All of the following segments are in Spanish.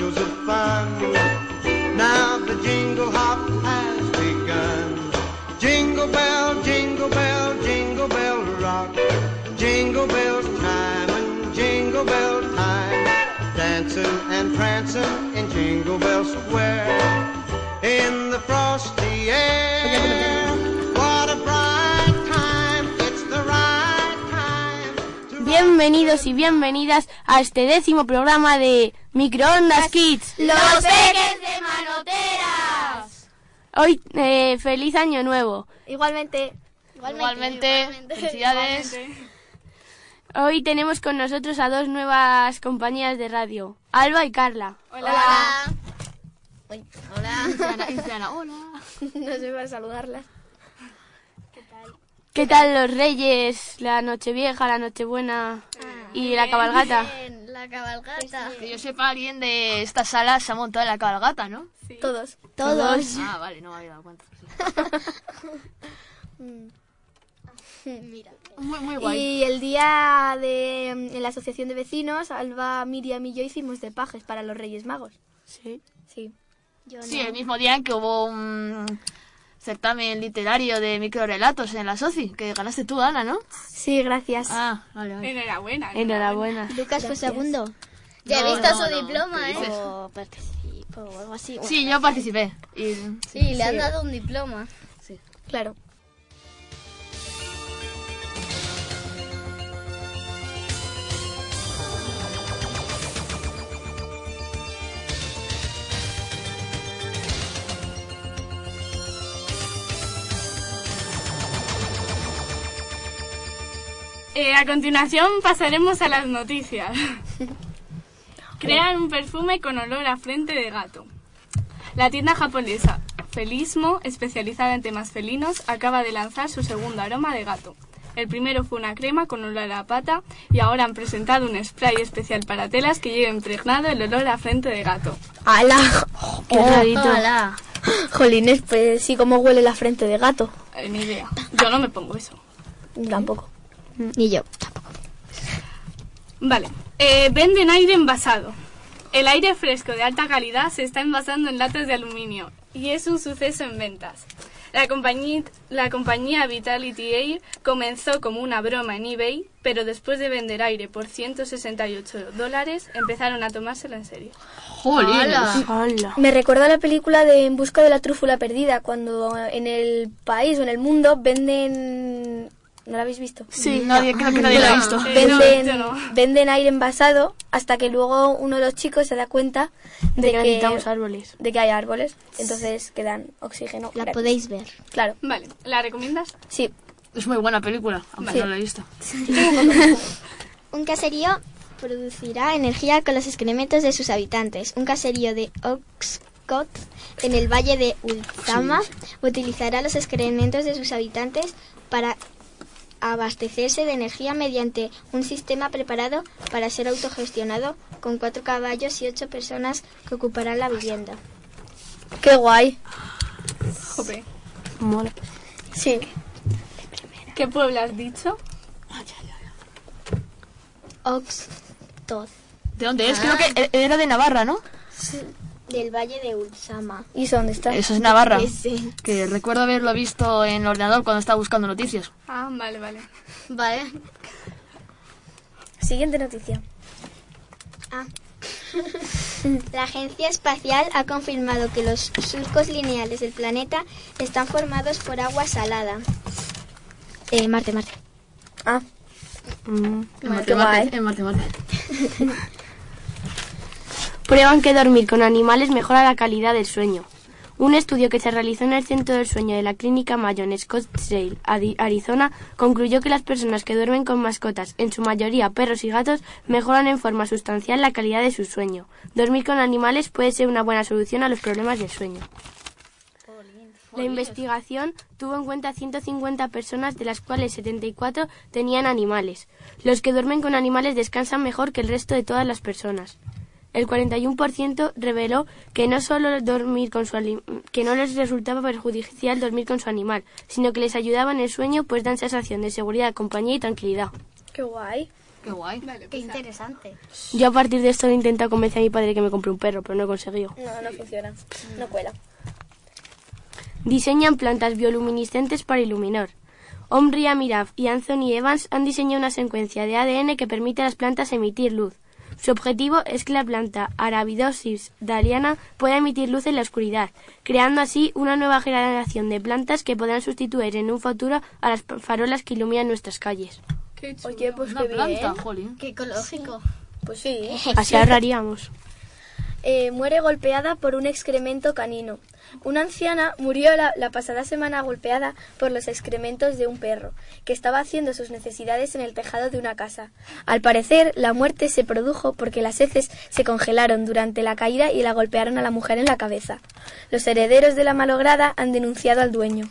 of fun. Now the jingle hop has begun. Jingle bell, jingle bell, jingle bell rock. Jingle bell time and jingle bell time. Dancing and prancing in Jingle Bell Square. In the frosty air. What a bright time. It's the right time. Bienvenidos y bienvenidas a este décimo programa de Microondas Kids. ¡Los peques de manoteras! Hoy, eh, feliz año nuevo. Igualmente. Igualmente, felicidades. Hoy tenemos con nosotros a dos nuevas compañías de radio, Alba y Carla. Hola. Uy, hola. Diana, hola. no sé para saludarlas. ¿Qué tal los reyes, la nochevieja, la nochebuena y la cabalgata? Bien, la cabalgata. Que yo sepa, alguien de esta sala se ha montado en la cabalgata, ¿no? Todos. Todos. Ah, vale, no me había dado cuenta. Mira. Muy, muy guay. Y el día de en la asociación de vecinos, Alba, Miriam y yo hicimos de pajes para los Reyes Magos. Sí. Sí. Yo Sí, no. el mismo día en que hubo un certamen literario de microrelatos en la SOCI, que ganaste tú, Ana, ¿no? Sí, gracias. Ah, vale, vale. Enhorabuena. Enhorabuena. Lucas fue segundo. Ya he visto su diploma, ¿qué dices? O participo o algo así. Sí, yo participé. Y, Sí, le han dado un diploma. Sí. Claro. Eh, a continuación pasaremos a las noticias. Crean un perfume con olor a frente de gato. La tienda japonesa Felismo, especializada en temas felinos, acaba de lanzar su segundo aroma de gato. El primero fue una crema con olor a pata y ahora han presentado un spray especial para telas que lleva impregnado el olor a frente de gato. ¡Hala! Qué rarito. Jolines, pues sí, cómo huele la frente de gato. Eh, ni idea. Yo no me pongo eso. Tampoco. Ni yo. Vale. Eh, venden aire envasado. El aire fresco de alta calidad se está envasando en latas de aluminio y es un suceso en ventas. La compañía, la compañía Vitality Air comenzó como una broma en eBay, pero después de vender aire por 168 dólares empezaron a tomárselo en serio. ¡Jolín! Hola. Me recuerda a la película de En busca de la trúfula perdida, cuando en el país o en el mundo venden... ¿No la habéis visto? Sí, nadie, creo que nadie lo ha visto. Venden, yo no. venden aire envasado hasta que luego uno de los chicos se da cuenta De de, que que, necesitamos árboles. de que hay árboles. Entonces quedan oxígeno. La gratis. podéis ver. Claro, Vale, ¿la recomiendas? sí. Es muy buena película, aunque Sí. no la he visto. Un caserío producirá energía con los excrementos de sus habitantes. Un caserío de Oxcott, en el valle de Ultama, utilizará los excrementos de sus habitantes para abastecerse de energía mediante un sistema preparado para ser autogestionado con cuatro caballos y ocho personas que ocuparán la vivienda. Qué guay. Jope. Mola. Sí. ¿Qué pueblo has dicho? Oxcott, ¿De dónde es? Creo que era de Navarra, ¿no? Del valle de Ultama. ¿Y eso dónde está? Eso es Navarra. Ese. Que recuerdo haberlo visto en el ordenador cuando estaba buscando noticias. Ah, vale, vale. Vale. Siguiente noticia. Ah. La Agencia Espacial ha confirmado que los surcos lineales del planeta están formados por agua salada. Eh, Marte, Marte. Ah, Mm. Guay. Marte, en Marte, Marte. Prueban que dormir con animales mejora la calidad del sueño. Un estudio que se realizó en el Centro del Sueño de la Clínica Mayo en Scottsdale, Arizona, concluyó que las personas que duermen con mascotas, en su mayoría perros y gatos, mejoran en forma sustancial la calidad de su sueño. Dormir con animales puede ser una buena solución a los problemas del sueño. La investigación tuvo en cuenta 150 personas, de las cuales 74 tenían animales. Los que duermen con animales descansan mejor que el resto de todas las personas. El 41% reveló que no solo dormir con su ali- que no les resultaba perjudicial dormir con su animal, sino que les ayudaba en el sueño, pues dan sensación de seguridad, compañía y tranquilidad. qué guay. Qué guay. Qué pues, interesante. Yo a partir de esto he intentado convencer a mi padre que me compre un perro, pero no he conseguido. No, no funciona. No cuela. Diseñan plantas bioluminiscentes para iluminar. Omri Amiraf y Anthony Evans han diseñado una secuencia de ADN que permite a las plantas emitir luz. Su objetivo es que la planta Arabidopsis daliana pueda emitir luz en la oscuridad, creando así una nueva generación de plantas que podrán sustituir en un futuro a las farolas que iluminan nuestras calles. qué chulo. Oye, pues Una qué planta, bien. jolín. Qué ecológico. Pues sí. Así ahorraríamos. Eh, muere golpeada por un excremento canino. Una anciana murió la, la pasada semana golpeada por los excrementos de un perro, que estaba haciendo sus necesidades en el tejado de una casa. Al parecer, la muerte se produjo porque las heces se congelaron durante la caída y la golpearon a la mujer en la cabeza. Los herederos de la malograda han denunciado al dueño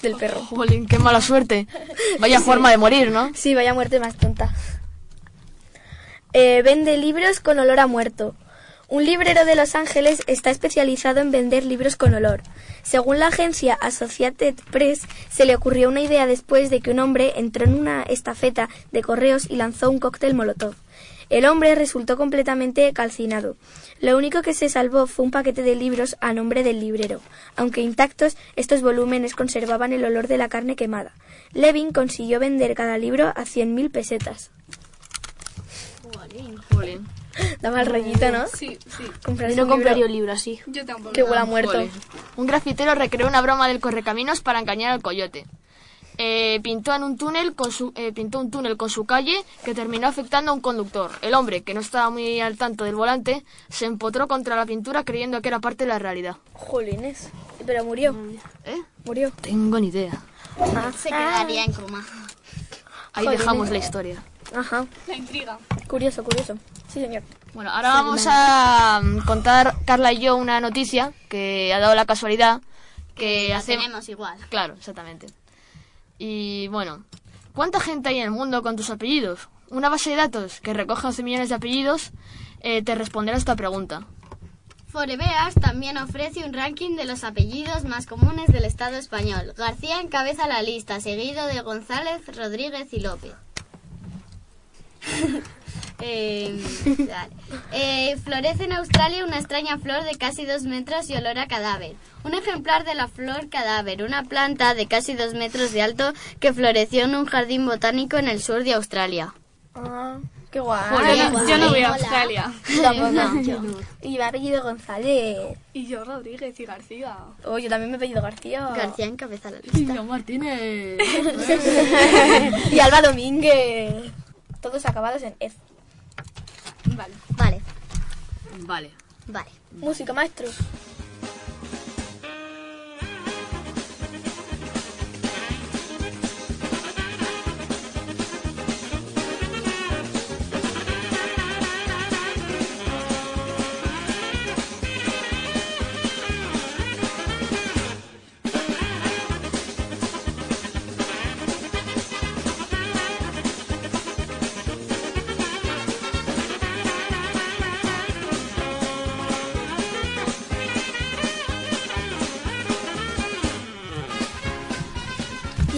del perro. Jolín, qué mala suerte. Vaya forma de morir, ¿no? Sí, vaya muerte más tonta. Eh, vende libros con olor a muerto. Un librero de Los Ángeles está especializado en vender libros con olor. Según la agencia Associated Press, se le ocurrió una idea después de que un hombre entró en una estafeta de correos y lanzó un cóctel molotov. El hombre resultó completamente calcinado. Lo único que se salvó fue un paquete de libros a nombre del librero. Aunque intactos, estos volúmenes conservaban el olor de la carne quemada. Levin consiguió vender cada libro a 100.000 pesetas. Jolín. Daba el rollito, ¿no? Sí, sí. Comprarse Yo no un libro compraría un libro así. Yo tampoco. que huele a muerto. Un grafitero recreó una broma del correcaminos para engañar al coyote. Eh, pintó en un túnel con su eh, pintó un túnel con su calle que terminó afectando a un conductor. El hombre, que no estaba muy al tanto del volante, se empotró contra la pintura creyendo que era parte de la realidad. Jolines. Pero murió. ¿Eh? Murió. Tengo ni idea. Se quedaría en coma. Ahí Jolines. dejamos la historia. Ajá. La intriga. Curioso, curioso. Sí, señor. Bueno, ahora vamos a mm, contar Carla y yo una noticia que ha dado la casualidad que hace tenemos igual. Claro, exactamente. Y bueno, ¿cuánta gente hay en el mundo con tus apellidos? Una base de datos que recoge 11 millones de apellidos eh, te responderá esta pregunta. Forebears también ofrece un ranking de los apellidos más comunes del Estado español. García encabeza la lista, seguido de González, Rodríguez y López. Eh. Eh, florece en Australia una extraña flor de casi dos metros y olor a cadáver. Un ejemplar de la flor cadáver, una planta de casi dos metros de alto que floreció en un jardín botánico en el sur de Australia. Ah, qué guay. Yo no voy a. Australia. Tampoco. Y me ha apellido González. Y yo Rodríguez y García. Oh, yo también me he apellido García. García encabeza la lista. Martínez. y Alba Domínguez. Todos acabados en F. Vale. Vale, Vale. vale. Música, maestro.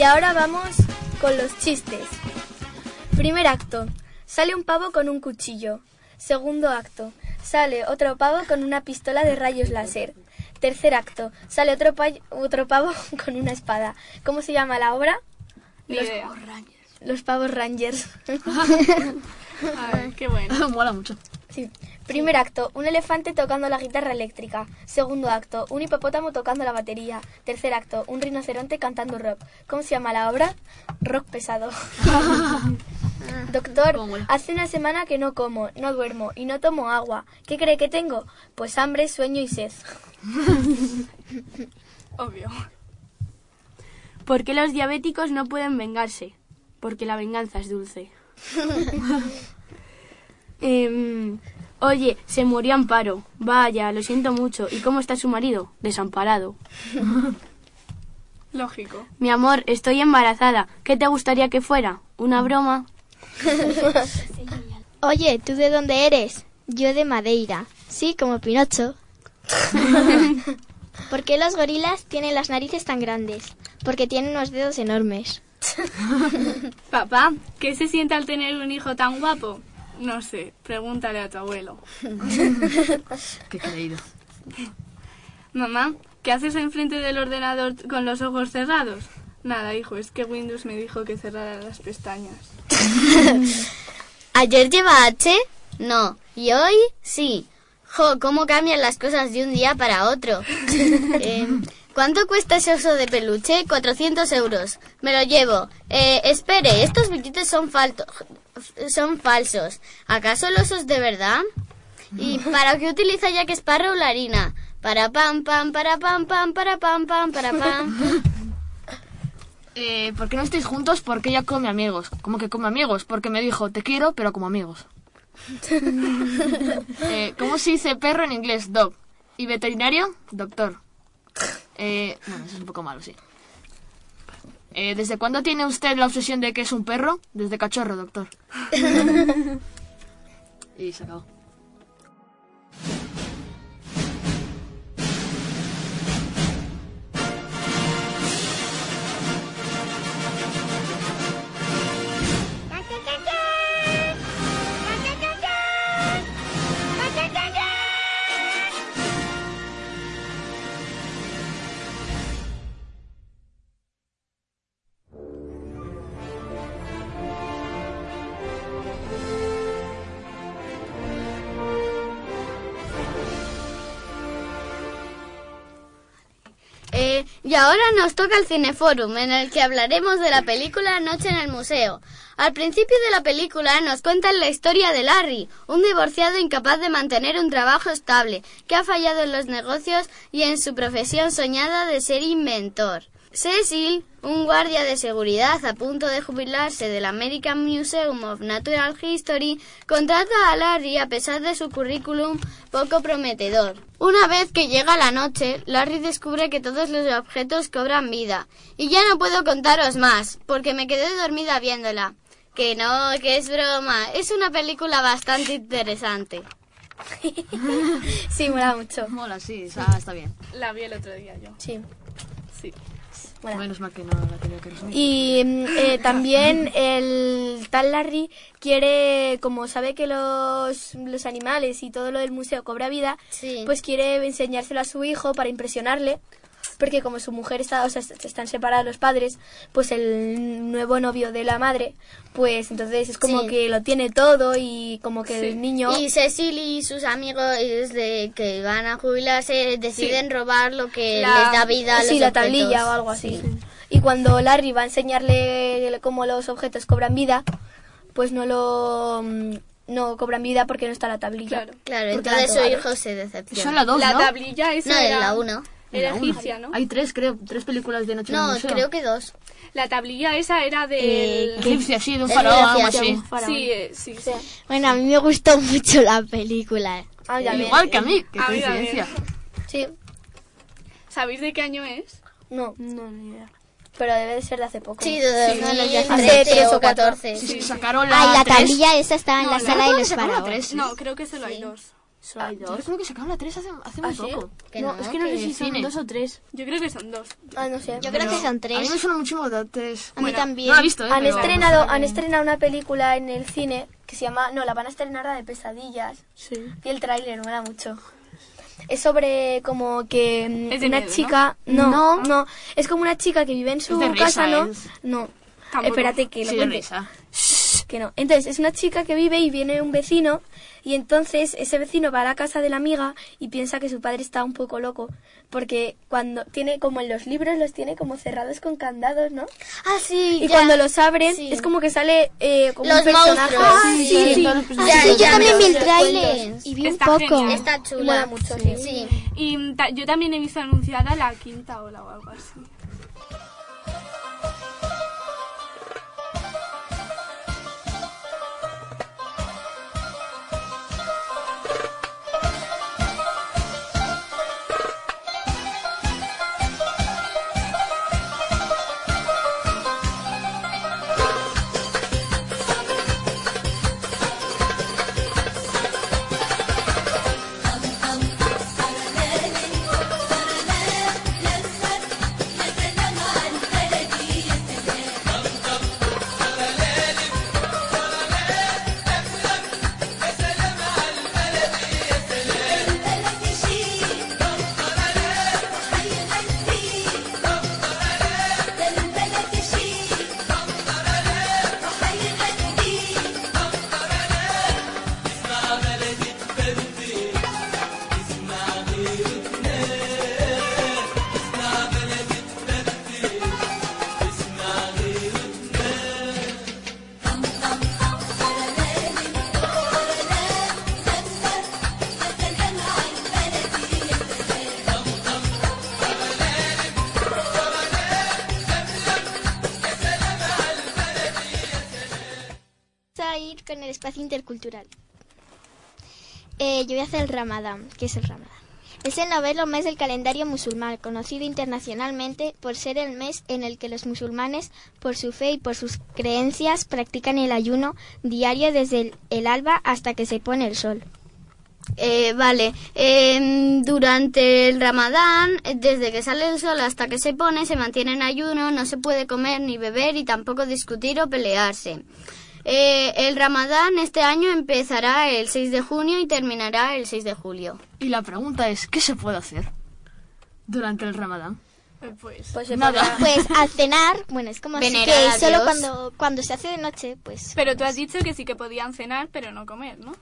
Ahora vamos con los chistes. Primer acto. Sale un pavo con un cuchillo. Segundo acto. Sale otro pavo con una pistola de rayos láser. Tercer acto. Sale otro, pa- otro pavo con una espada. ¿Cómo se llama la obra? Ni Los, idea. los pavos rangers. Ay, qué bueno. Mola mucho. Sí. Primer acto, un elefante tocando la guitarra eléctrica. Segundo acto, un hipopótamo tocando la batería. Tercer acto, un rinoceronte cantando rock. ¿Cómo se llama la obra? Rock pesado. Doctor, hace una semana que no como, no duermo y no tomo agua. ¿Qué cree que tengo? Pues hambre, sueño y sed. Obvio. ¿Por qué los diabéticos no pueden vengarse? Porque la venganza es dulce. Em, oye, se murió Amparo. Vaya, lo siento mucho. ¿Y cómo está su marido? Desamparado. Lógico. Mi amor, estoy embarazada. ¿Qué te gustaría que fuera? ¿Una broma? Oye, ¿tú de dónde eres? Yo de Madeira. Sí, como Pinocho. ¿Por qué los gorilas tienen las narices tan grandes? Porque tienen unos dedos enormes. Papá, ¿qué se siente al tener un hijo tan guapo? No sé, pregúntale a tu abuelo. Qué creído. Mamá, ¿qué haces enfrente del ordenador con los ojos cerrados? Nada, hijo, es que Windows me dijo que cerrara las pestañas. ¿Ayer lleva H? No. ¿Y hoy? Sí. Jo, cómo cambian las cosas de un día para otro. Eh, ¿Cuánto cuesta ese oso de peluche? 400 euros. Me lo llevo. Eh, espere, estos billetes son, falto- son falsos. ¿Acaso los osos de verdad? ¿Y para qué utiliza Jack Sparrow la harina? Para pam, pam, para pam, pam, para pam, pam, para pam. Eh, ¿Por qué no estáis juntos? Porque ella come amigos. ¿Cómo que come amigos? Porque me dijo, te quiero, pero como amigos. Eh, ¿Cómo se dice perro en inglés? Dog. ¿Y veterinario? Doctor. Eh, bueno, eso es un poco malo, sí. Eh, ¿Desde cuándo tiene usted la obsesión de que es un perro? Desde cachorro, doctor. y se acabó. Y ahora nos toca el Cineforum, en el que hablaremos de la película Noche en el Museo. Al principio de la película nos cuentan la historia de Larry, un divorciado incapaz de mantener un trabajo estable, que ha fallado en los negocios y en su profesión soñada de ser inventor. Cecil, un guardia de seguridad a punto de jubilarse del American Museum of Natural History, contrata a Larry a pesar de su currículum poco prometedor. Una vez que llega la noche, Larry descubre que todos los objetos cobran vida. Y ya no puedo contaros más, porque me quedé dormida viéndola. Que no, que es broma. Es una película bastante interesante. Sí, mola mucho. Mola, sí, está, está bien. La vi el otro día yo. Sí. Sí. Menos mal que no la tenía que resumir. Y mm, eh, también el tal Larry quiere, como sabe que los, los animales y todo lo del museo cobra vida, Sí. pues quiere enseñárselo a su hijo para impresionarle. Porque como su mujer está, o sea, est- están separados los padres, pues el nuevo novio de la madre, pues entonces es como Sí. que lo tiene todo y como que Sí. el niño... Y Cecil y sus amigos, desde que van a jubilarse, deciden robar lo que la- les da vida a los sí, la objetos. tablilla o algo así. Y cuando Larry va a enseñarle cómo los objetos cobran vida, pues no lo mm, no cobran vida porque no está la tablilla. Claro. Claro, entonces su hijo se decepciona. Son la dos, La ¿no? tablilla esa No, es la uno. Era egipcia, ¿no? Hay tres, creo, tres películas de Noche en el No, Museo. creo que dos. La tablilla esa era del... Eh, Egipcia, sí, de un faraón, de algo así. un faraón. Sí, eh, sí, sí. Bueno, a mí me gustó mucho la película. Ah, ya. Igual que a mí, qué A coincidencia. Sí. ¿Sabéis de qué año es? No. Pero debe de ser de hace poco. Sí, ¿no? de Sí. 2013 Hace tres o o cuatro. 14. Sí, sí, sacaron la Ay, la tablilla esa estaba en No, la la- sala de los faraones. No, creo que solo hay dos. Solo hay Yo creo que sacaron la 3 hace, hace muy ¿Ah, sí? poco. Que No, no, es que no sé si son cine. dos o tres. Yo creo que son dos. Ah, no sé. Yo creo que son A mí tres. me suena muchísimo la 3. A mí también. No la he visto, ¿eh? Han pero- estrenado, han estrenado una película en el cine que se llama, no, la van a estrenar la de pesadillas. Sí. Y el tráiler me da mucho. Es sobre como que mm, Es de una chica, no, No. no, es como una chica que vive en su Es de risa, casa, ¿no? es- No. Tampoco. Espérate que lo Sí, de cuente. Que no. Entonces, es una chica que vive y viene un vecino y entonces ese vecino va a la casa de la amiga y piensa que su padre está un poco loco porque cuando tiene como en los libros los tiene como cerrados con candados, ¿no? Ah, sí. Y ya. cuando los abren Sí. es como que sale eh, como Los un personaje. monstruos. Ah, Sí, sí, sí, sí. Ah, Ya, yo ya, también vi el tráiler y vi un Está poco. genial. Está Mola chula. mucho, sí. Sí. Y yo también he visto anunciada la quinta ola o algo así. Eh, yo voy a hacer el Ramadán. ¿Qué es el Ramadán? Es el noveno mes del calendario musulmán, conocido internacionalmente por ser el mes en el que los musulmanes, por su fe y por sus creencias, practican el ayuno diario desde el, alba hasta que se pone el sol. Eh, vale, em, durante el ramadán, desde que sale el sol hasta que se pone, se mantiene en ayuno, no se puede comer ni beber y tampoco discutir o pelearse. Eh, el ramadán este año empezará el 6 de junio y terminará el 6 de julio. Y la pregunta es, ¿qué se puede hacer durante el ramadán? Pues, Pues Nada. Pues al cenar, bueno, es como así Venerar que solo cuando, cuando se hace de noche, pues... Pero tú has dicho que sí que podían cenar, pero no comer, ¿no?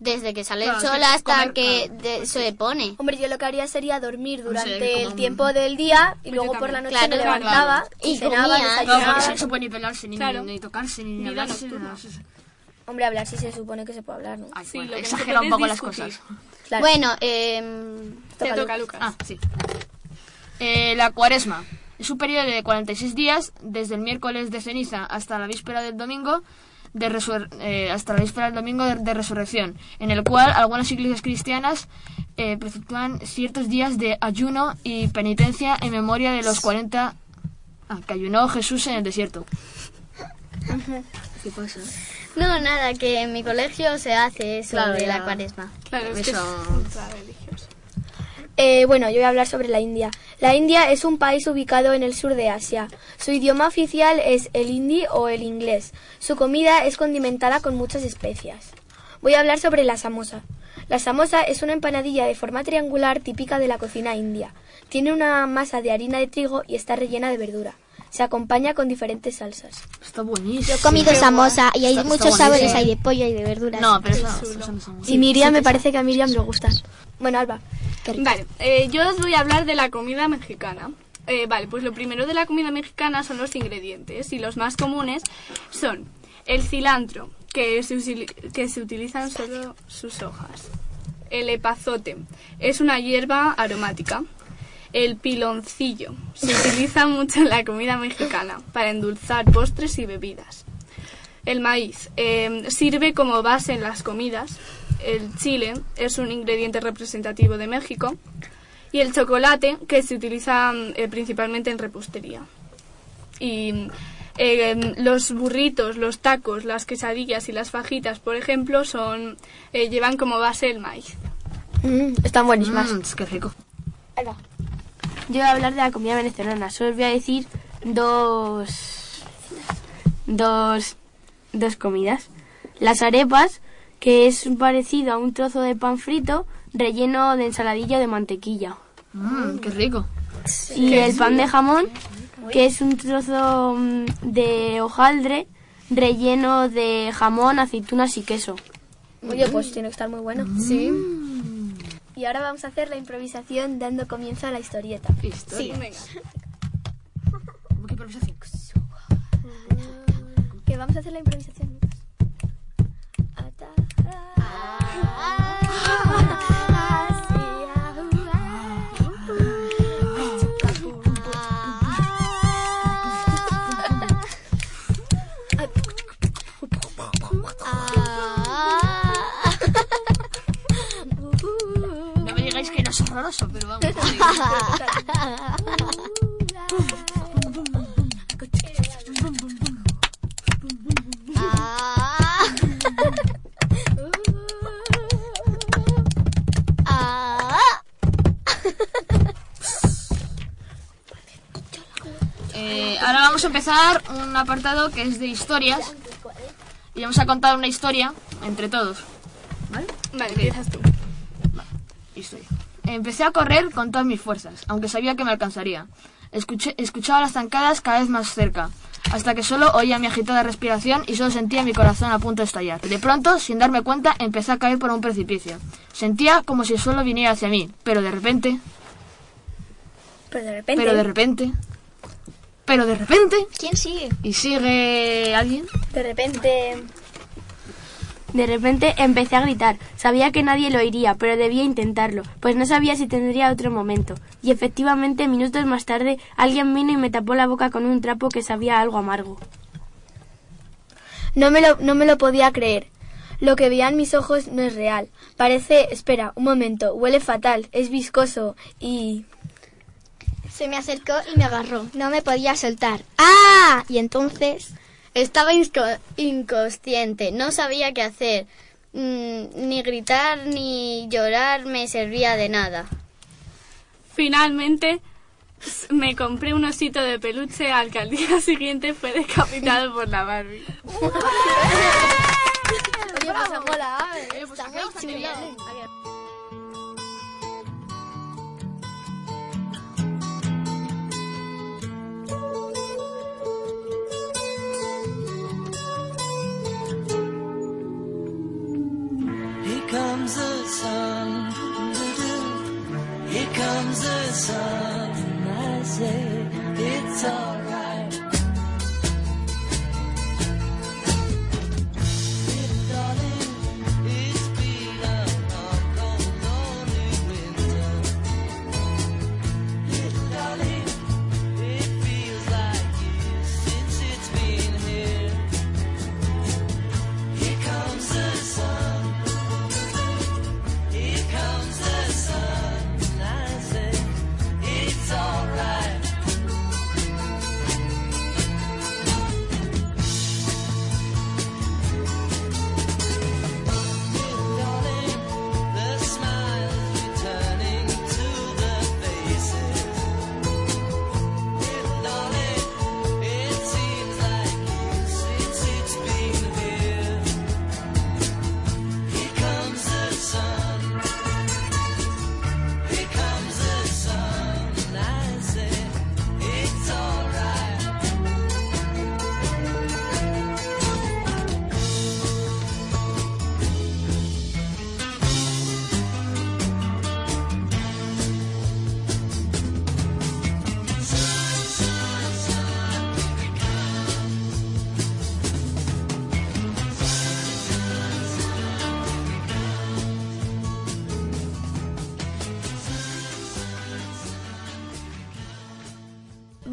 Desde que sale Claro, el sol sí, hasta comer, que claro. de- se pone. Hombre, yo lo que haría sería dormir durante el un- tiempo del día y Pues luego por la noche Claro, me levantaba claro. y, Y cenaba, comía. No, porque se pelarse, ni, ni tocarse, ni, hablarse. Hombre, hablar sí se supone que se puede hablar, ¿no? Ay, Sí, bueno, exagera un poco las cosas. Claro. Bueno, em, Te Toca, toca, Lucas. Ah, sí. Eh, la cuaresma. Es un periodo de 46 días, desde el miércoles de ceniza hasta la víspera del domingo, de resur- eh, hasta la víspera del domingo de, de resurrección, en el cual algunas iglesias cristianas eh, preceptúan ciertos días de ayuno y penitencia en memoria de los 40 ah, que ayunó Jesús en el desierto. ¿Qué pasa? no, nada, que en mi colegio se hace eso Claro, de la cuaresma. Claro, es que. Eh, bueno, yo voy a hablar sobre la India. La India es un país ubicado en el sur de Asia. Su idioma oficial es el hindi o el inglés. Su comida es condimentada con muchas especias. Voy a hablar sobre la samosa. La samosa es una empanadilla de forma triangular típica de la cocina india. Tiene una masa de harina de trigo y está rellena de verdura. Se acompaña con diferentes salsas. Está buenísimo. Yo he comido samosa y hay Está- está muchos sabores, buenísimo. hay de pollo y de verduras. No, pero eso, eso no son Y Miriam, me parece que a Miriam le gusta. Bueno, Alba. Vale, eh, yo os voy a hablar de la comida mexicana. Eh, vale, pues lo primero de la comida mexicana son los ingredientes y los más comunes son el cilantro, que se, que se utilizan solo sus hojas. El epazote, es una hierba aromática. El piloncillo, se utiliza mucho en la comida mexicana para endulzar postres y bebidas. El maíz eh, sirve como base en las comidas. El chile es un ingrediente representativo de México. Y el chocolate, que se utiliza mm, eh, principalmente en repostería. Y eh, los burritos, los tacos, las quesadillas y las fajitas, por ejemplo, son eh, llevan como base el maíz. Mm, están buenísimas. Mm, qué rico. Yo voy a hablar de la comida venezolana. Solo os voy a decir dos. dos. dos comidas. Las arepas, que es parecido a un trozo de pan frito relleno de ensaladilla de mantequilla. Mm, qué rico. Y el pan de jamón, que es un trozo mm, de hojaldre relleno de jamón, aceitunas y queso. Oye, pues tiene que estar muy bueno. Sí. Y ahora vamos a hacer la improvisación dando comienzo a la historieta. Historia. Venga. ¿Qué improvisación? Que vamos a hacer la improvisación, Lucas. No pero vamos. Eh, ahora vamos a empezar un apartado que es de historias. Y vamos a contar una historia entre todos. ¿Vale? Empecé a correr con todas mis fuerzas, aunque sabía que me alcanzaría. Escuché, escuchaba las zancadas cada vez más cerca, hasta que solo oía mi agitada respiración y solo sentía mi corazón a punto de estallar. De pronto, sin darme cuenta, empecé a caer por un precipicio. Sentía como si el suelo viniera hacia mí, pero de repente, Pero de repente. pero de repente, pero de repente, ¿Quién sigue? y sigue alguien. de repente. De repente empecé a gritar. Sabía que nadie lo oiría, pero debía intentarlo, pues no sabía si tendría otro momento. Y efectivamente, minutos más tarde, alguien vino y me tapó la boca con un trapo que sabía algo amargo. No me, lo, no me lo podía creer. Lo que veían mis ojos no es real. Parece, espera, un momento, huele fatal, es viscoso y... Se me acercó y me agarró. No me podía soltar. ¡Ah! Y entonces... Estaba inconsciente, no sabía qué hacer. Mm, ni gritar ni llorar me servía de nada. Finalmente me compré un osito de peluche al que al día siguiente fue decapitado por la Barbie. Oye, pues mola, está muy chulo. Comes the sun. And I say it's alright.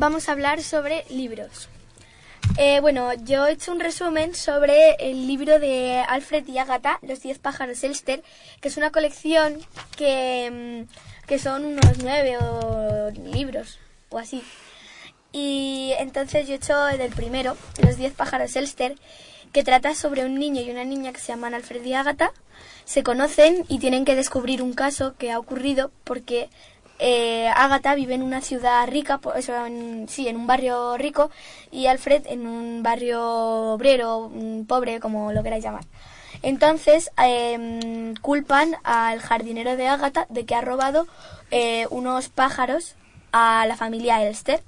Vamos a hablar sobre libros. Eh, bueno, yo he hecho un resumen sobre el libro de Alfred y Agatha, Los diez pájaros Elster, que es una colección que, mm, que son unos nueve o libros o así. Y entonces yo he hecho el del primero, Los diez pájaros Elster, que trata sobre un niño y una niña que se llaman Alfred y Agatha. Se conocen y tienen que descubrir un caso que ha ocurrido porque eh, Agatha vive en una ciudad rica, po- eso, en- sí, en un barrio rico, y Alfred en un barrio obrero, pobre, como lo queráis llamar. Entonces em, culpan al jardinero de Agatha de que ha robado eh, unos pájaros a la familia Elster.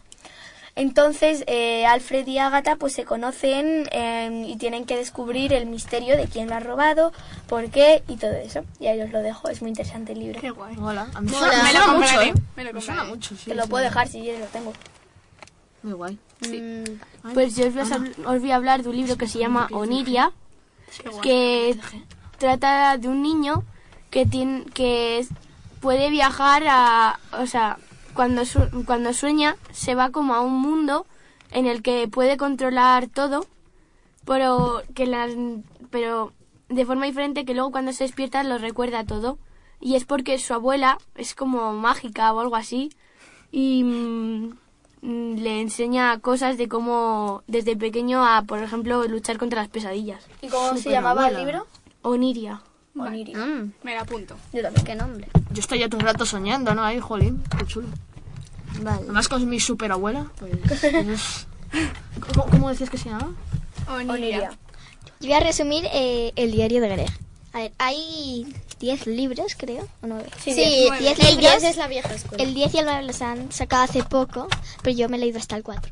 Entonces eh, Alfred y Agatha pues se conocen em, y tienen que descubrir el misterio de quién lo ha robado, por qué y todo eso. Y ahí os lo dejo, es muy interesante el libro. Qué guay. Hola, a mí suena, Me me lo suena mucho, compraré, ¿eh? me lo Me compraré. mucho, sí. Te lo sí, puedo sí. dejar si quieres, lo tengo. Muy guay. Mm, Pues yo os voy, a, os voy a hablar de un libro que se llama Oniria, que trata de un niño que tiene que puede viajar a, o sea, cuando su- cuando sueña se va como a un mundo en el que puede controlar todo, pero que las pero de forma diferente que luego cuando se despierta lo recuerda todo y es porque su abuela es como mágica o algo así y mm, mm, le enseña cosas de cómo desde pequeño a por ejemplo luchar contra las pesadillas. ¿Y cómo se llamaba el libro? Oniria. Oniria. Mm, Me la apunto. Yo también. qué nombre. yo estoy ya todo el rato soñando, ¿no? Ahí, jolín, qué chulo. Vale. Además con mi superabuela. Pues, ¿Cómo, cómo decías que se llama? Oniria. Oniria. Yo voy a resumir eh, el diario de Greg. A ver, hay 10 libros, creo, o 9. Sí, Sí, diez. 10 El libros. 10 es la vieja escuela. El 10 y el 9 los han sacado hace poco, pero yo me he leído hasta el 4.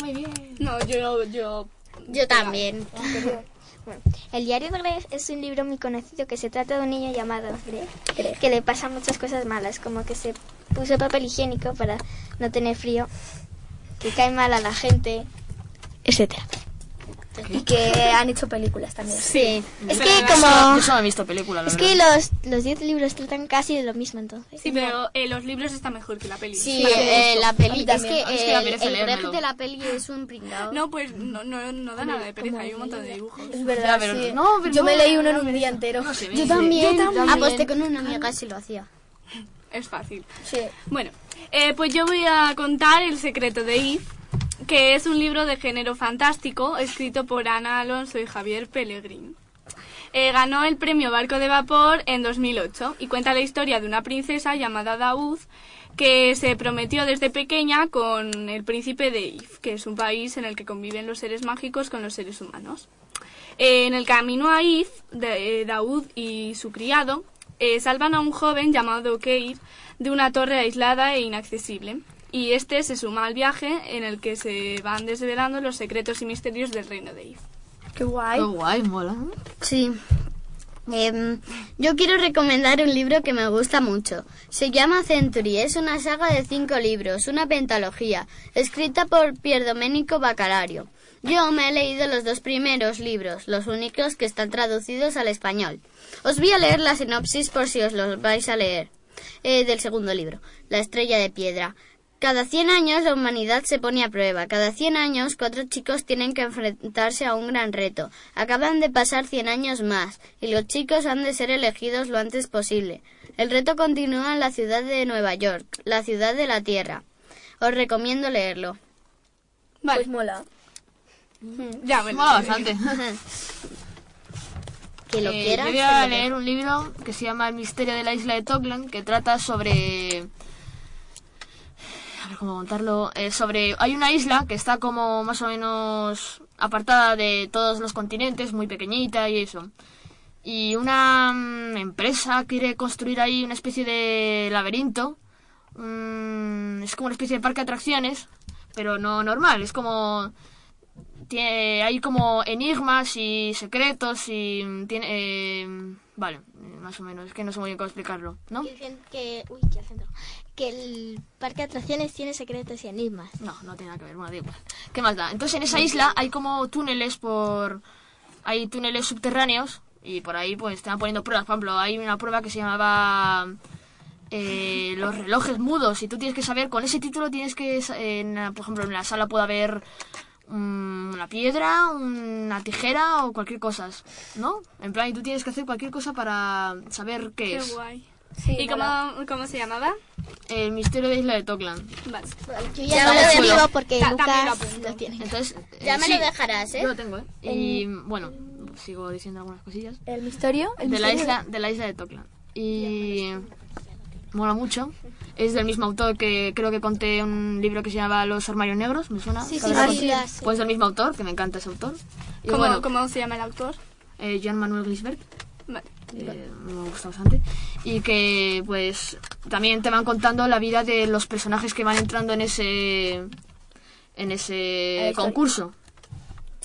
Muy bien. No, yo, yo... Yo también. Bueno, el diario de Greg es un libro muy conocido que se trata de un niño llamado Greg, que le pasan muchas cosas malas, como que se puso papel higiénico para no tener frío, que cae mal a la gente, etcétera. Y que han hecho películas también. Sí. Es Pero que yo como... Yo solo he visto películas, la Es verdad. que los, los 10 libros tratan casi de lo mismo entonces. Sí, pero eh, los libros están mejor que la peli. Sí, eh, la peli. Es también. que el, de la peli es un pringao. No, pues no, no, no da nada de pereza, hay un montón de dibujos. Es verdad, Ya, pero- sí. no, pero Yo me leí no, uno en un día entero. No se ve. Yo también. Aposté con una amiga si lo hacía. Es fácil. Sí. Bueno, eh, pues yo voy a contar El secreto de Eve, que es un libro de género fantástico escrito por Ana Alonso y Javier Pellegrín. Eh, ganó el premio Barco de Vapor en 2008 y cuenta la historia de una princesa llamada Daud que se prometió desde pequeña con el príncipe de Eve, que es un país en el que conviven los seres mágicos con los seres humanos. Eh, en el camino a Eve, de- eh, Daud y su criado salvan a un joven llamado Keir de una torre aislada e inaccesible. Y este se suma al viaje en el que se van desvelando los secretos y misterios del reino de Eve. Qué guay. Qué guay, mola. Sí. Em, yo quiero recomendar un libro que me gusta mucho. Se llama Century. Es una saga de cinco libros, una pentalogía, escrita por Pierdomenico Bacalario. Yo me he leído los dos primeros libros, los únicos que están traducidos al español. Os voy a leer la sinopsis por si os los vais a leer. Eh, del segundo libro, La estrella de piedra. Cada 100 años la humanidad se pone a prueba. Cada 100 años cuatro chicos tienen que enfrentarse a un gran reto. Acaban de pasar 100 años más y los chicos han de ser elegidos lo antes posible. El reto continúa en la ciudad de Nueva York, la ciudad de la Tierra. Os recomiendo leerlo. Vale, Pues mola. ya, bueno. Mola bastante. Que lo Eh, quieras. Yo voy a leer un libro que se llama El misterio de la isla de Tokland, que trata sobre... Ver cómo contarlo. Eh, sobre... Hay una isla que está como más o menos apartada de todos los continentes, muy pequeñita y eso. Y una mm, empresa quiere construir ahí una especie de laberinto. Mm, es como una especie de parque de atracciones, pero no normal. Es como tiene, hay como enigmas y secretos y mm, tiene eh, vale más o menos es que no sé muy bien cómo explicarlo no Que, que, uy, que acento. Que el parque de atracciones tiene secretos y enigmas. no no tiene nada que ver bueno da igual. Qué más da entonces en esa isla hay como túneles por hay túneles subterráneos y por ahí pues te van poniendo pruebas. Por ejemplo hay una prueba que se llamaba eh, los relojes mudos. Y tú tienes que saber con ese título tienes que en por ejemplo en la sala puede haber mm, una piedra una tijera o cualquier cosa no en plan y tú tienes que hacer cualquier cosa para saber qué Qué es. guay. Sí, ¿Y cómo, cómo se llamaba? el misterio de isla de Tokland Vale. Yo Ya ya, no me lo lo digo porque Ta- también lo Lucas lo tiene. entonces eh, Ya me sí, lo dejarás, ¿eh? yo lo tengo ¿eh? y bueno sigo diciendo algunas cosillas El misterio. El de la isla de la isla de Tokland y mola mucho es del mismo autor que creo que conté un libro que se llama Los armarios negros me suena Sí, sí, ¿Sabes sí, pues del mismo autor que me encanta ese autor y ¿Cómo, bueno cómo se llama el autor? eh, Joan Manuel Glisberg Vale. eh, me gusta bastante. Y que pues también te van contando la vida de los personajes que van entrando en ese en ese concurso.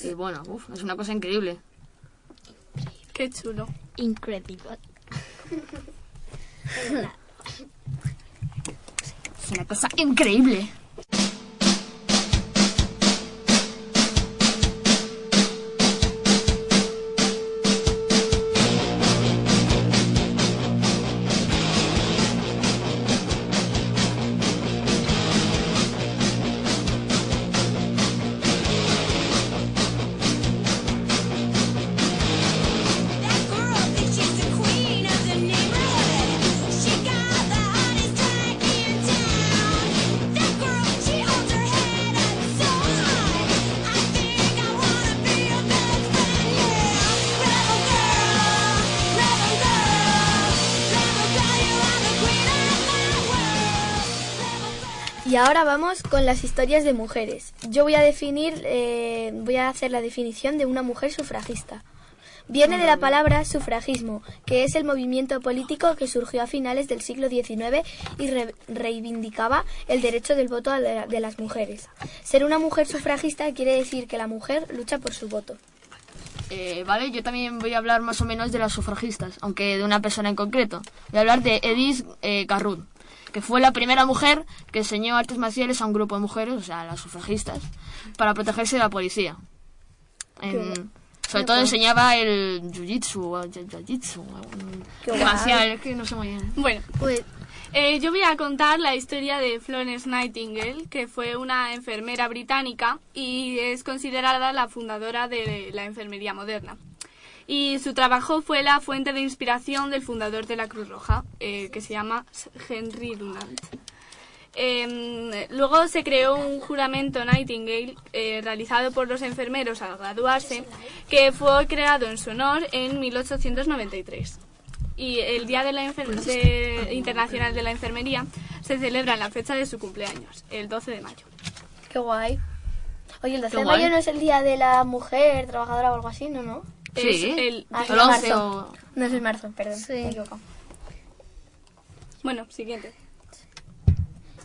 Y bueno uf, es una cosa increíble. Qué chulo. Incredible. es una cosa increíble Y ahora vamos con las historias de mujeres. Yo voy a definir, eh, voy a hacer la definición de una mujer sufragista. Viene de la palabra sufragismo, que es el movimiento político que surgió a finales del siglo XIX y re- reivindicaba el derecho del voto de las mujeres. Ser una mujer sufragista quiere decir que la mujer lucha por su voto. Eh, vale yo también voy a hablar más o menos de las sufragistas aunque de una persona en concreto voy a hablar de Edith eh, que fue la primera mujer que enseñó artes marciales a un grupo de mujeres o sea las sufragistas para protegerse de la policía. En- sobre todo enseñaba el jiu-jitsu, o jiu-jitsu, marcial, es que no sé muy bien. Bueno, Pues eh, yo voy a contar la historia de Florence Nightingale, que fue una enfermera británica y es considerada la fundadora de la enfermería moderna. Y su trabajo fue la fuente de inspiración del fundador de la Cruz Roja, eh, que se llama Henry Dunant. Eh, luego se creó un juramento Nightingale eh, realizado por los enfermeros al graduarse, que fue creado en su honor en 1893. Y el Día de la de- Internacional de la Enfermería se celebra en la fecha de su cumpleaños, el 12 de mayo. Qué guay. Oye, el 12 Qué de guay. mayo no es el día de la mujer trabajadora o algo así, ¿no? no? Sí. Es el- Ah, El es 11 marzo. No es el marzo, perdón. Sí. me. Bueno, siguiente.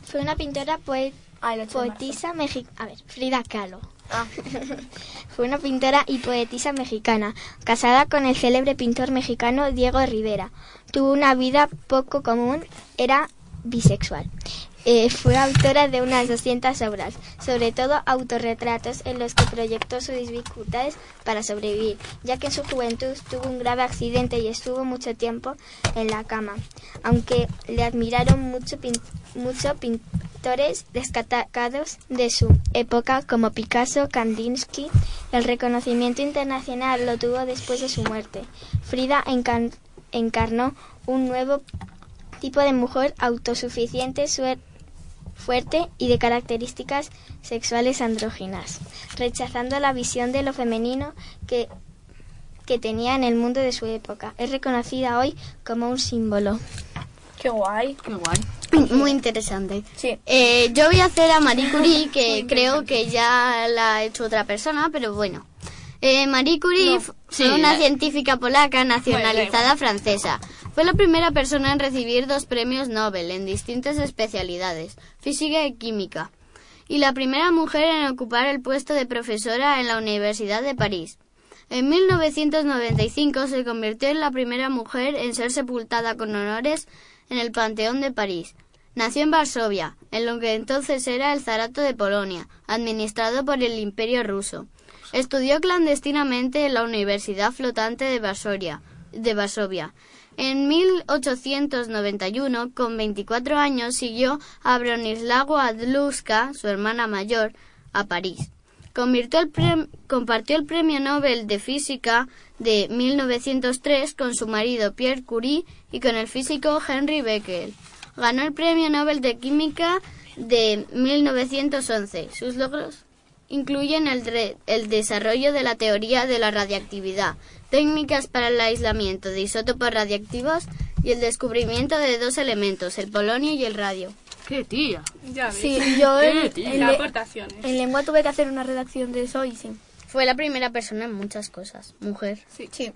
Fue una pintora poe- Ah, el 8 de marzo. poetisa mexicana. A ver, Frida Kahlo. Ah, Fue una pintora y poetisa mexicana, casada con el célebre pintor mexicano Diego Rivera. Tuvo una vida poco común, era bisexual. Eh, fue autora de unas 200 obras, sobre todo autorretratos en los que proyectó sus dificultades para sobrevivir, ya que en su juventud tuvo un grave accidente y estuvo mucho tiempo en la cama. Aunque le admiraron mucho, pin- mucho pintores destacados de su época como Picasso, Kandinsky, el reconocimiento internacional lo tuvo después de su muerte. Frida encarnó un nuevo tipo de mujer autosuficiente, suer- fuerte y de características sexuales andróginas, rechazando la visión de lo femenino que, que tenía en el mundo de su época. Es reconocida hoy como un símbolo. qué guay. Qué guay. muy interesante. Sí. Eh, yo voy a hacer a Marie Curie, que creo que ya la ha hecho otra persona, pero bueno. Eh, Marie Curie fue Sí, una la- científica polaca nacionalizada Bueno, francesa. Fue la primera persona en recibir dos premios Nobel en distintas especialidades, física y química, y la primera mujer en ocupar el puesto de profesora en la Universidad de París. En 1995 se convirtió en la primera mujer en ser sepultada con honores en el Panteón de París. Nació en Varsovia, en lo que entonces era el Zarato de Polonia, administrado por el Imperio ruso. Estudió clandestinamente en la Universidad Flotante de Varsovia. De Varsovia. En 1891, con 24 años, siguió a Bronislawa Adluska, su hermana mayor, a París. Compartió el Premio Nobel de Física de 1903 con su marido Pierre Curie y con el físico Henry Becquerel. Ganó el Premio Nobel de Química de 1911. Sus logros incluyen el, dre- el desarrollo de la teoría de la radiactividad, técnicas para el aislamiento de isótopos radiactivos y el descubrimiento de dos elementos, el polonio y el radio. ¡Qué tía! Ya ves. Sí, yo en, tío. en aportaciones. en lengua tuve que hacer una redacción de eso y sí. Fue la primera persona en muchas cosas, mujer. Sí.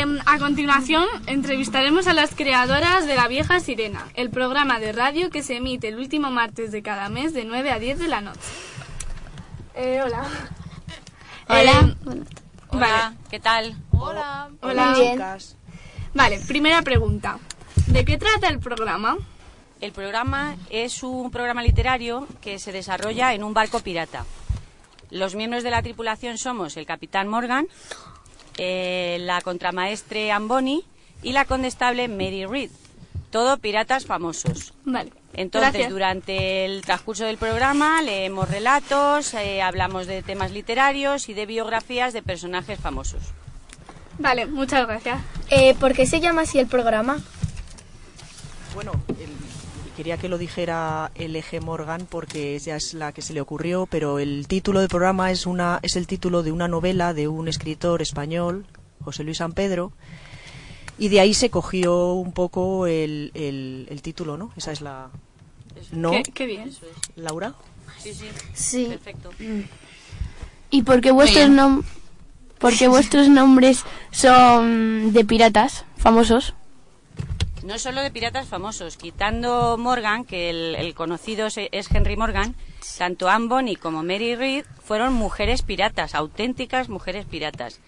Eh, a continuación, entrevistaremos a las creadoras de La Vieja Sirena, el programa de radio que se emite el último martes de cada mes de 9 a 10 de la noche. Eh, hola. Hola. Eh, Hola, ¿qué tal? Hola. Hola. Muy bien. Chicas. Vale, primera pregunta. ¿De qué trata el programa? El programa es un programa literario que se desarrolla en un barco pirata. Los miembros de la tripulación somos el capitán Morgan, eh, la contramaestre Amboni y la condestable Mary Reed. Todo piratas famosos. Vale. Entonces, Gracias. durante el transcurso del programa leemos relatos, eh, hablamos de temas literarios y de biografías de personajes famosos. Vale, muchas gracias. Eh, ¿Por qué se llama así el programa? Bueno, quería que lo dijera el eje Morgan porque ella es la que se le ocurrió, pero el título del programa es una es el título de una novela de un escritor español, José Luis San Pedro, y de ahí se cogió un poco el, el- el título, ¿no? Esa es la no, Qué, qué bien. Laura. Sí, sí, Sí. perfecto. ¿Y por qué vuestros, nom por qué vuestros nombres son de piratas famosos? No solo de piratas famosos, quitando Morgan, que el, el conocido es, Henry Morgan, tanto Anne Bonny como Mary Reed fueron mujeres piratas, auténticas mujeres piratas.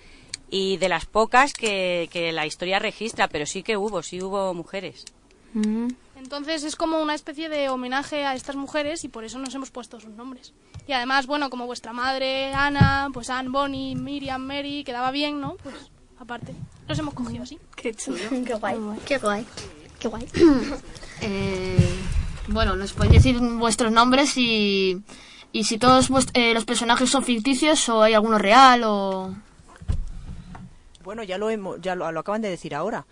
Y de las pocas que, que la historia registra, pero sí que hubo, sí hubo mujeres. Mm. Entonces es como una especie de homenaje a estas mujeres y por eso nos hemos puesto sus nombres. Y además, bueno, como vuestra madre, Ana, pues Anne, Bonnie, Miriam, Mary, quedaba bien, ¿no? Pues aparte, los hemos cogido así. Qué chulo. Qué guay. Qué guay. Qué guay. Eh, bueno, nos podéis decir vuestros nombres y, y si todos vuest- eh, los personajes son ficticios o hay alguno real o... Bueno, ya lo hemos, ya lo, lo acaban de decir ahora.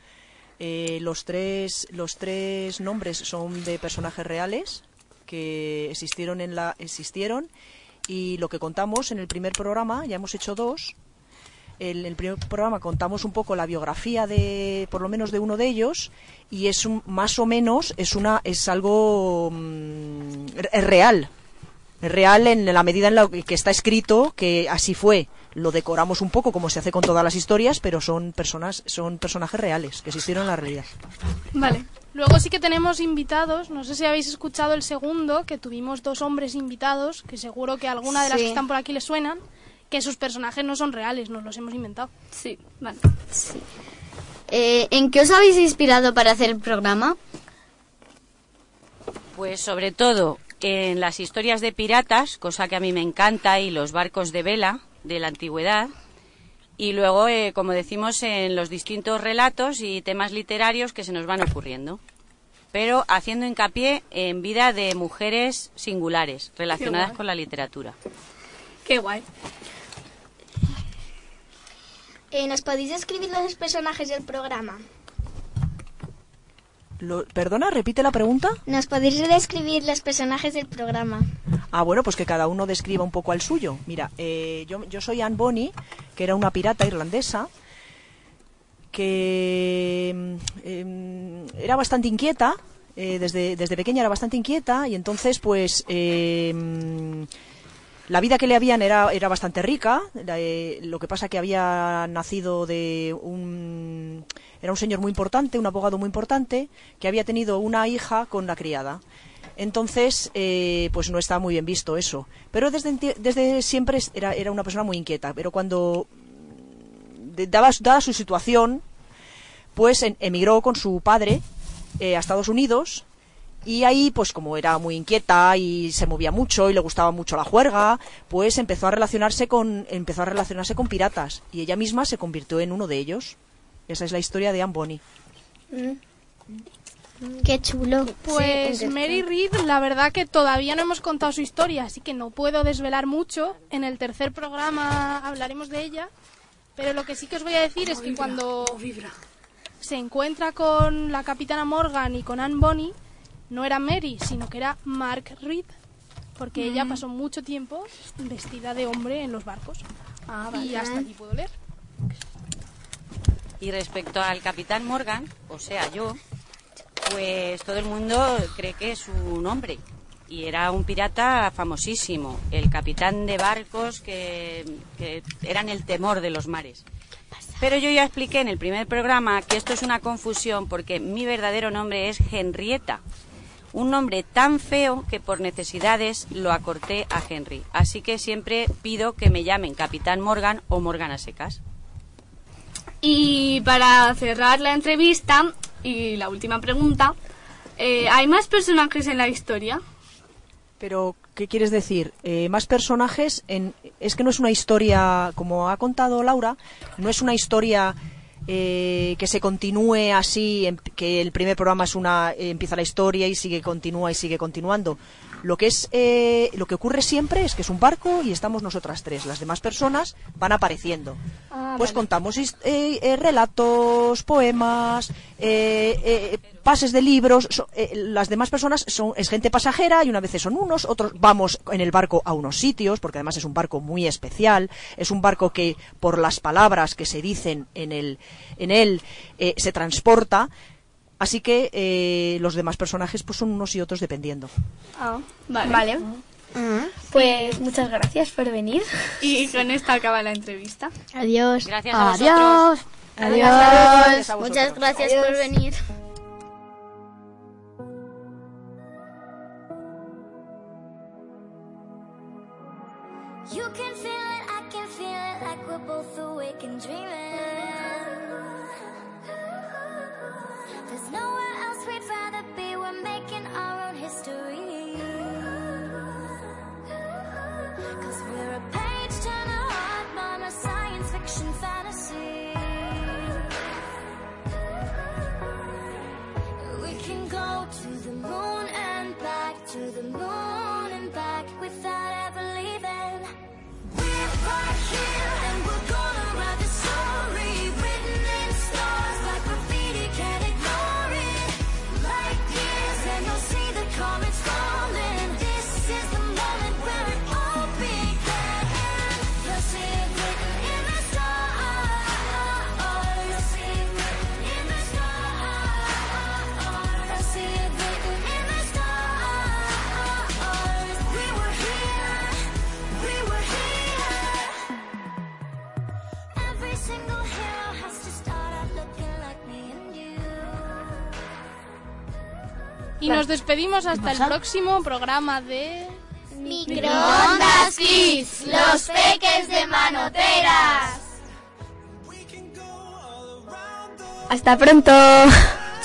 Eh, los tres los tres nombres son de personajes reales que existieron en la existieron y lo que contamos en el primer programa ya hemos hecho dos en el primer programa contamos un poco la biografía de por lo menos de uno de ellos y es un, más o menos es una es algo mm, es real. Es real en la medida en la que está escrito que así fue. Lo decoramos un poco como se hace con todas las historias pero son personas son personajes reales que existieron en la realidad. Vale. Luego sí que tenemos invitados, no sé si habéis escuchado el segundo, que tuvimos dos hombres invitados, que seguro que alguna de las Sí. que están por aquí les suenan, que sus personajes no son reales, nos los hemos inventado. Sí, vale. Eh, ¿En qué os habéis inspirado para hacer el programa? Pues sobre todo en las historias de piratas, cosa que a mí me encanta, y los barcos de vela de la antigüedad. Y luego, eh, como decimos, en los distintos relatos y temas literarios que se nos van ocurriendo. Pero haciendo hincapié en vida de mujeres singulares relacionadas con la literatura. Qué guay. Eh, ¿Nos podéis describir los personajes del programa? Lo- perdona repite la pregunta ¿Nos podéis describir los personajes del programa? Ah, bueno, pues que cada uno describa un poco al suyo. Mira, eh, yo, yo soy Anne Bonny, que era una pirata irlandesa, que mm, em, era bastante inquieta, eh, desde, desde pequeña era bastante inquieta, y entonces, pues, em, la vida que le habían era, era bastante rica, eh, lo que pasa que había nacido de un... Era un señor muy importante, un abogado muy importante, que había tenido una hija con la criada. Entonces, eh, pues no está muy bien visto eso. Pero desde, desde siempre era, era una persona muy inquieta. Pero cuando, daba, dada su situación, pues emigró con su padre eh, a Estados Unidos y ahí, pues como era muy inquieta y se movía mucho y le gustaba mucho la juerga, pues empezó a relacionarse con empezó a relacionarse con piratas y ella misma se convirtió en uno de ellos. Esa es la historia de Anne Bonny. Qué chulo. Pues Sí, Mary Reed, la verdad que todavía no hemos contado su historia, así que no puedo desvelar mucho. En el tercer programa hablaremos de ella, pero lo que sí que os voy a decir es que cuando se encuentra con la capitana Morgan y con Anne Bonny, no era Mary, sino que era Mark Reed, porque ella pasó mucho tiempo vestida de hombre en los barcos. Y hasta aquí puedo leer. Y respecto al capitán Morgan, o sea, yo, pues todo el mundo cree que es su nombre. Y era un pirata famosísimo, el capitán de barcos que, que eran el temor de los mares. Pero yo ya expliqué en el primer programa que esto es una confusión porque mi verdadero nombre es Henrietta. Un nombre tan feo que por necesidades lo acorté a Henry. Así que siempre pido que me llamen Capitán Morgan o Morgan a secas. Y para cerrar la entrevista y la última pregunta, eh, ¿hay más personajes en la historia? Pero, ¿qué quieres decir? Eh, más personajes. En... Es que no es una historia, como ha contado Laura, no es una historia eh, que se continúe así, en- que el primer programa es una eh, empieza la historia y sigue continúa y sigue continuando. Lo que es, eh, lo que ocurre siempre es que es un barco y estamos nosotras tres. Las demás personas van apareciendo. pues contamos eh, eh, relatos, poemas, eh, eh, pases de libros. so- eh, las demás personas son es gente pasajera y unas veces son unos, otros vamos en el barco a unos sitios, porque además es un barco muy especial. Es un barco que por las palabras que se dicen en el en él eh, se transporta. Así que eh, los demás personajes pues son unos y otros dependiendo. Vale. Pues muchas gracias por venir. Y con esto acaba la entrevista. Adiós. Gracias a vosotros. Adiós. Gracias a vosotros. Muchas gracias por venir. You can feel it, I can feel it, like we're both awake and dreaming. We'd be, we're making our own despedimos hasta el próximo programa de... Microondas Kids, los peques de manoteras. Hasta pronto.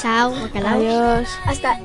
Chao. Adiós. Hasta.